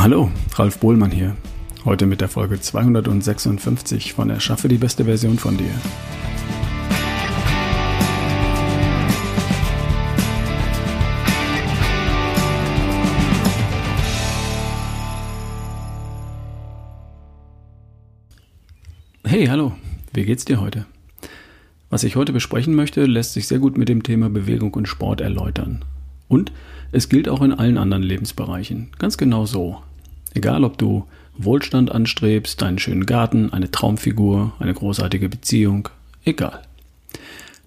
Hallo, Ralf Bohlmann hier. Heute mit der Folge 256 von Erschaffe die beste Version von dir. Hey, hallo, wie geht's dir heute? Was ich heute besprechen möchte, lässt sich sehr gut mit dem Thema Bewegung und Sport erläutern. Und es gilt auch in allen anderen Lebensbereichen. Ganz genau so. Egal, ob du Wohlstand anstrebst, einen schönen Garten, eine Traumfigur, eine großartige Beziehung, egal.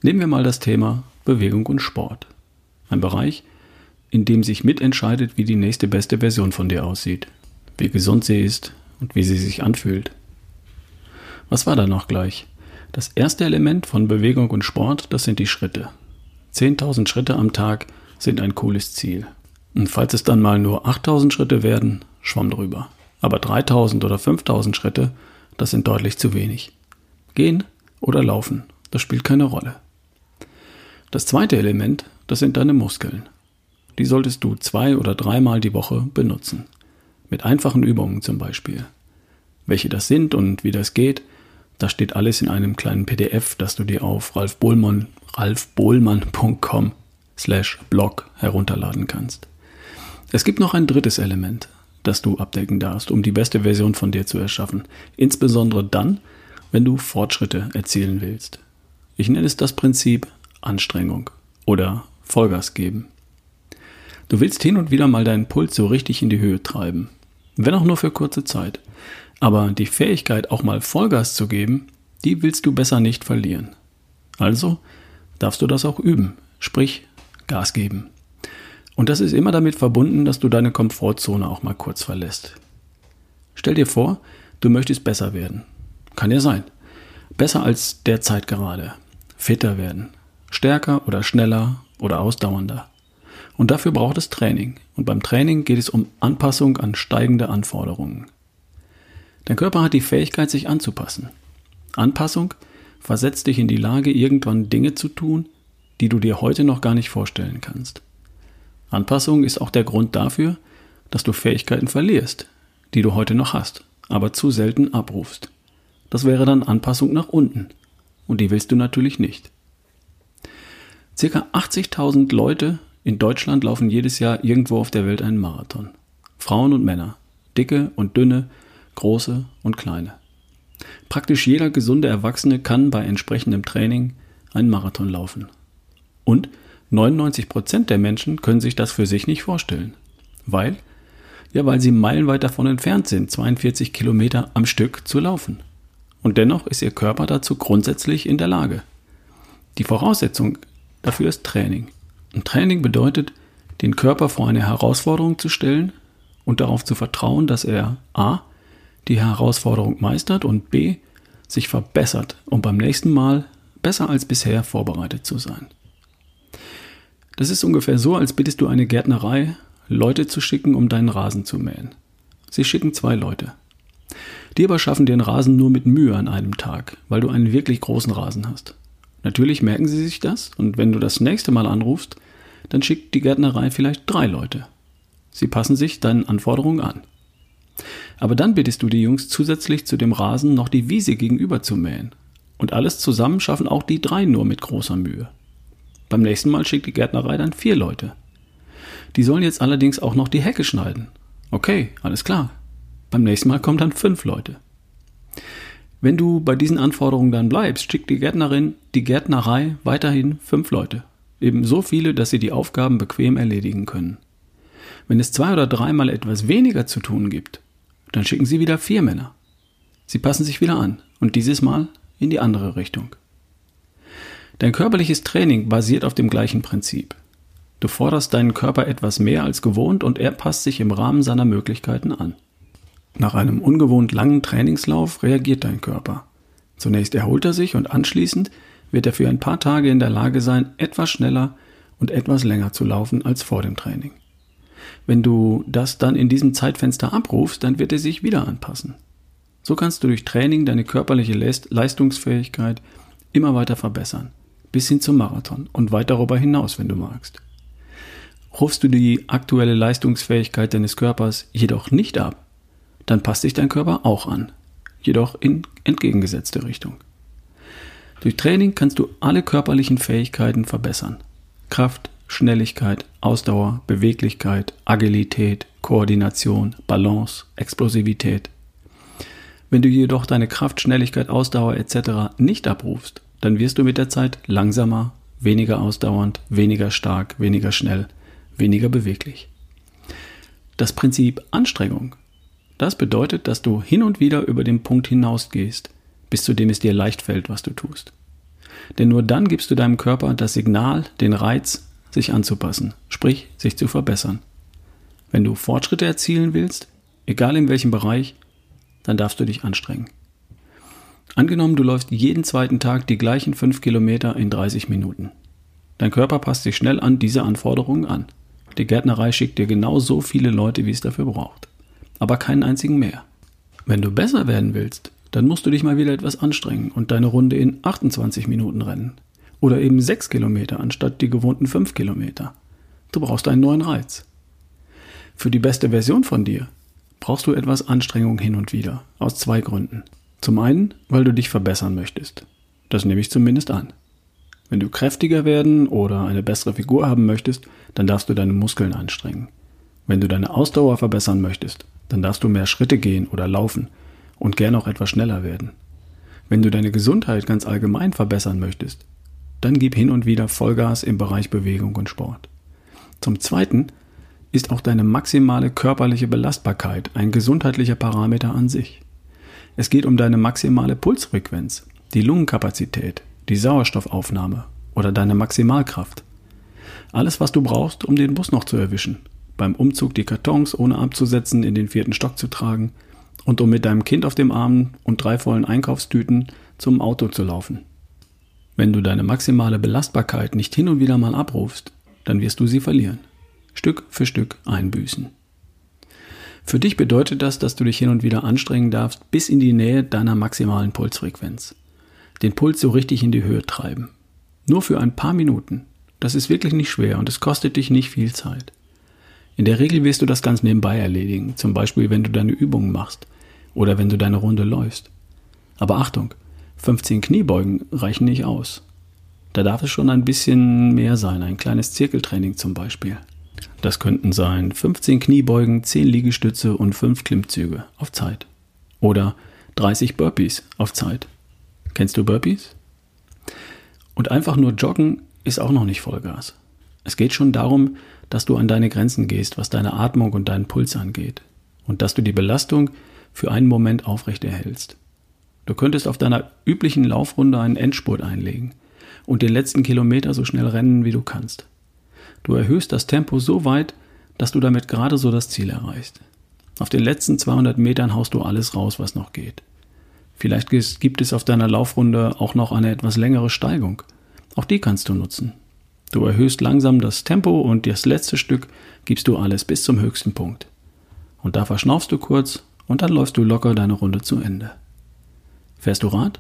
Nehmen wir mal das Thema Bewegung und Sport. Ein Bereich, in dem sich mitentscheidet, wie die nächste beste Version von dir aussieht, wie gesund sie ist und wie sie sich anfühlt. Was war da noch gleich? Das erste Element von Bewegung und Sport, das sind die Schritte. 10.000 Schritte am Tag sind ein cooles Ziel. Und falls es dann mal nur 8.000 Schritte werden, schwamm drüber. Aber 3.000 oder 5.000 Schritte, das sind deutlich zu wenig. Gehen oder laufen, das spielt keine Rolle. Das zweite Element, das sind deine Muskeln. Die solltest du zwei oder dreimal die Woche benutzen. Mit einfachen Übungen zum Beispiel. Welche das sind und wie das geht, das steht alles in einem kleinen PDF, das du dir auf ralfbohlmann, ralfbohlmann.com slash blog herunterladen kannst. Es gibt noch ein drittes Element, das du abdecken darfst, um die beste Version von dir zu erschaffen. Insbesondere dann, wenn du Fortschritte erzielen willst. Ich nenne es das Prinzip Anstrengung oder Vollgas geben. Du willst hin und wieder mal deinen Puls so richtig in die Höhe treiben, wenn auch nur für kurze Zeit. Aber die Fähigkeit, auch mal Vollgas zu geben, die willst du besser nicht verlieren. Also darfst du das auch üben, sprich Gas geben. Und das ist immer damit verbunden, dass du deine Komfortzone auch mal kurz verlässt. Stell dir vor, du möchtest besser werden. Kann ja sein. Besser als derzeit gerade. Fitter werden. Stärker oder schneller oder ausdauernder. Und dafür braucht es Training. Und beim Training geht es um Anpassung an steigende Anforderungen. Dein Körper hat die Fähigkeit, sich anzupassen. Anpassung versetzt dich in die Lage, irgendwann Dinge zu tun, die du dir heute noch gar nicht vorstellen kannst. Anpassung ist auch der Grund dafür, dass du Fähigkeiten verlierst, die du heute noch hast, aber zu selten abrufst. Das wäre dann Anpassung nach unten. Und die willst du natürlich nicht. Circa 80.000 Leute in Deutschland laufen jedes Jahr irgendwo auf der Welt einen Marathon. Frauen und Männer, dicke und dünne, große und kleine. Praktisch jeder gesunde Erwachsene kann bei entsprechendem Training einen Marathon laufen. Und 99 Prozent der Menschen können sich das für sich nicht vorstellen. Weil? Ja, weil sie meilenweit davon entfernt sind, 42 Kilometer am Stück zu laufen. Und dennoch ist ihr Körper dazu grundsätzlich in der Lage. Die Voraussetzung dafür ist Training. Und Training bedeutet, den Körper vor eine Herausforderung zu stellen und darauf zu vertrauen, dass er a die Herausforderung meistert und b sich verbessert, um beim nächsten Mal besser als bisher vorbereitet zu sein. Das ist ungefähr so, als bittest du eine Gärtnerei, Leute zu schicken, um deinen Rasen zu mähen. Sie schicken zwei Leute. Die aber schaffen den Rasen nur mit Mühe an einem Tag, weil du einen wirklich großen Rasen hast. Natürlich merken sie sich das und wenn du das nächste Mal anrufst, dann schickt die Gärtnerei vielleicht drei Leute. Sie passen sich deinen Anforderungen an. Aber dann bittest du die Jungs zusätzlich zu dem Rasen noch die Wiese gegenüber zu mähen. Und alles zusammen schaffen auch die drei nur mit großer Mühe. Beim nächsten Mal schickt die Gärtnerei dann vier Leute. Die sollen jetzt allerdings auch noch die Hecke schneiden. Okay, alles klar. Beim nächsten Mal kommen dann fünf Leute. Wenn du bei diesen Anforderungen dann bleibst, schickt die Gärtnerin, die Gärtnerei weiterhin fünf Leute. Eben so viele, dass sie die Aufgaben bequem erledigen können. Wenn es zwei oder dreimal etwas weniger zu tun gibt, dann schicken sie wieder vier Männer. Sie passen sich wieder an und dieses Mal in die andere Richtung. Dein körperliches Training basiert auf dem gleichen Prinzip. Du forderst deinen Körper etwas mehr als gewohnt und er passt sich im Rahmen seiner Möglichkeiten an. Nach einem ungewohnt langen Trainingslauf reagiert dein Körper. Zunächst erholt er sich und anschließend wird er für ein paar Tage in der Lage sein, etwas schneller und etwas länger zu laufen als vor dem Training. Wenn du das dann in diesem Zeitfenster abrufst, dann wird er sich wieder anpassen. So kannst du durch Training deine körperliche Leistungsfähigkeit immer weiter verbessern bis hin zum Marathon und weit darüber hinaus, wenn du magst. Rufst du die aktuelle Leistungsfähigkeit deines Körpers jedoch nicht ab, dann passt sich dein Körper auch an, jedoch in entgegengesetzte Richtung. Durch Training kannst du alle körperlichen Fähigkeiten verbessern. Kraft, Schnelligkeit, Ausdauer, Beweglichkeit, Agilität, Koordination, Balance, Explosivität. Wenn du jedoch deine Kraft, Schnelligkeit, Ausdauer etc. nicht abrufst, dann wirst du mit der Zeit langsamer, weniger ausdauernd, weniger stark, weniger schnell, weniger beweglich. Das Prinzip Anstrengung, das bedeutet, dass du hin und wieder über den Punkt hinausgehst, bis zu dem es dir leicht fällt, was du tust. Denn nur dann gibst du deinem Körper das Signal, den Reiz, sich anzupassen, sprich sich zu verbessern. Wenn du Fortschritte erzielen willst, egal in welchem Bereich, dann darfst du dich anstrengen. Angenommen, du läufst jeden zweiten Tag die gleichen fünf Kilometer in 30 Minuten. Dein Körper passt sich schnell an diese Anforderungen an. Die Gärtnerei schickt dir genau so viele Leute, wie es dafür braucht. Aber keinen einzigen mehr. Wenn du besser werden willst, dann musst du dich mal wieder etwas anstrengen und deine Runde in 28 Minuten rennen. Oder eben 6 Kilometer anstatt die gewohnten 5 Kilometer. Du brauchst einen neuen Reiz. Für die beste Version von dir brauchst du etwas Anstrengung hin und wieder. Aus zwei Gründen. Zum einen, weil du dich verbessern möchtest. Das nehme ich zumindest an. Wenn du kräftiger werden oder eine bessere Figur haben möchtest, dann darfst du deine Muskeln anstrengen. Wenn du deine Ausdauer verbessern möchtest, dann darfst du mehr Schritte gehen oder laufen und gern auch etwas schneller werden. Wenn du deine Gesundheit ganz allgemein verbessern möchtest, dann gib hin und wieder Vollgas im Bereich Bewegung und Sport. Zum Zweiten ist auch deine maximale körperliche Belastbarkeit ein gesundheitlicher Parameter an sich. Es geht um deine maximale Pulsfrequenz, die Lungenkapazität, die Sauerstoffaufnahme oder deine Maximalkraft. Alles, was du brauchst, um den Bus noch zu erwischen, beim Umzug die Kartons ohne abzusetzen in den vierten Stock zu tragen und um mit deinem Kind auf dem Arm und drei vollen Einkaufstüten zum Auto zu laufen. Wenn du deine maximale Belastbarkeit nicht hin und wieder mal abrufst, dann wirst du sie verlieren. Stück für Stück einbüßen. Für dich bedeutet das, dass du dich hin und wieder anstrengen darfst bis in die Nähe deiner maximalen Pulsfrequenz. Den Puls so richtig in die Höhe treiben. Nur für ein paar Minuten. Das ist wirklich nicht schwer und es kostet dich nicht viel Zeit. In der Regel wirst du das ganz nebenbei erledigen, zum Beispiel wenn du deine Übungen machst oder wenn du deine Runde läufst. Aber Achtung, 15 Kniebeugen reichen nicht aus. Da darf es schon ein bisschen mehr sein, ein kleines Zirkeltraining zum Beispiel. Das könnten sein 15 Kniebeugen, 10 Liegestütze und 5 Klimmzüge auf Zeit. Oder 30 Burpees auf Zeit. Kennst du Burpees? Und einfach nur joggen ist auch noch nicht Vollgas. Es geht schon darum, dass du an deine Grenzen gehst, was deine Atmung und deinen Puls angeht. Und dass du die Belastung für einen Moment aufrecht erhältst. Du könntest auf deiner üblichen Laufrunde einen Endspurt einlegen und den letzten Kilometer so schnell rennen, wie du kannst. Du erhöhst das Tempo so weit, dass du damit gerade so das Ziel erreichst. Auf den letzten 200 Metern haust du alles raus, was noch geht. Vielleicht gibt es auf deiner Laufrunde auch noch eine etwas längere Steigung. Auch die kannst du nutzen. Du erhöhst langsam das Tempo und das letzte Stück gibst du alles bis zum höchsten Punkt. Und da verschnaufst du kurz und dann läufst du locker deine Runde zu Ende. Fährst du Rad?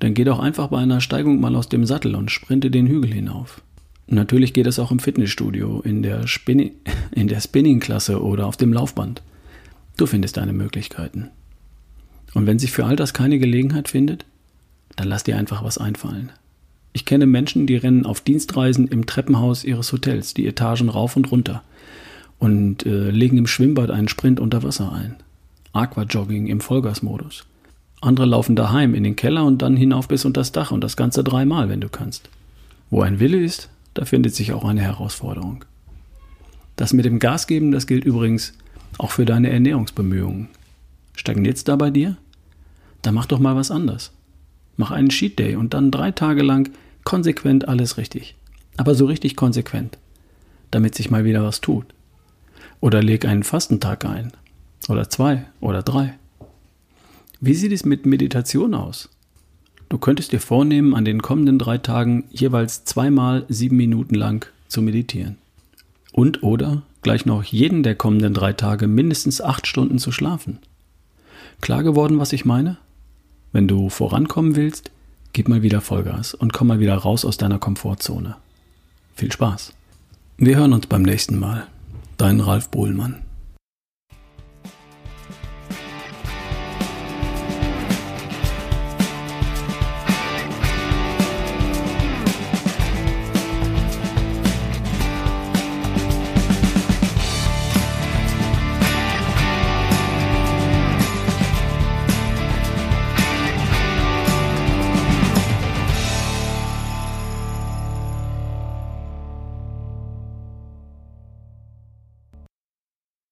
Dann geh doch einfach bei einer Steigung mal aus dem Sattel und sprinte den Hügel hinauf. Natürlich geht es auch im Fitnessstudio, in der, Spinning, in der Spinning-Klasse oder auf dem Laufband. Du findest deine Möglichkeiten. Und wenn sich für all das keine Gelegenheit findet, dann lass dir einfach was einfallen. Ich kenne Menschen, die rennen auf Dienstreisen im Treppenhaus ihres Hotels, die Etagen rauf und runter und äh, legen im Schwimmbad einen Sprint unter Wasser ein. Aquajogging im Vollgasmodus. Andere laufen daheim in den Keller und dann hinauf bis unter das Dach und das Ganze dreimal, wenn du kannst. Wo ein Wille ist, da findet sich auch eine Herausforderung. Das mit dem Gas geben, das gilt übrigens auch für deine Ernährungsbemühungen. Stagniert's da bei dir? Dann mach doch mal was anders. Mach einen Cheat Day und dann drei Tage lang konsequent alles richtig. Aber so richtig konsequent, damit sich mal wieder was tut. Oder leg einen Fastentag ein. Oder zwei oder drei. Wie sieht es mit Meditation aus? Du könntest dir vornehmen, an den kommenden drei Tagen jeweils zweimal sieben Minuten lang zu meditieren. Und oder gleich noch jeden der kommenden drei Tage mindestens acht Stunden zu schlafen. Klar geworden, was ich meine? Wenn du vorankommen willst, gib mal wieder Vollgas und komm mal wieder raus aus deiner Komfortzone. Viel Spaß! Wir hören uns beim nächsten Mal. Dein Ralf Bohlmann.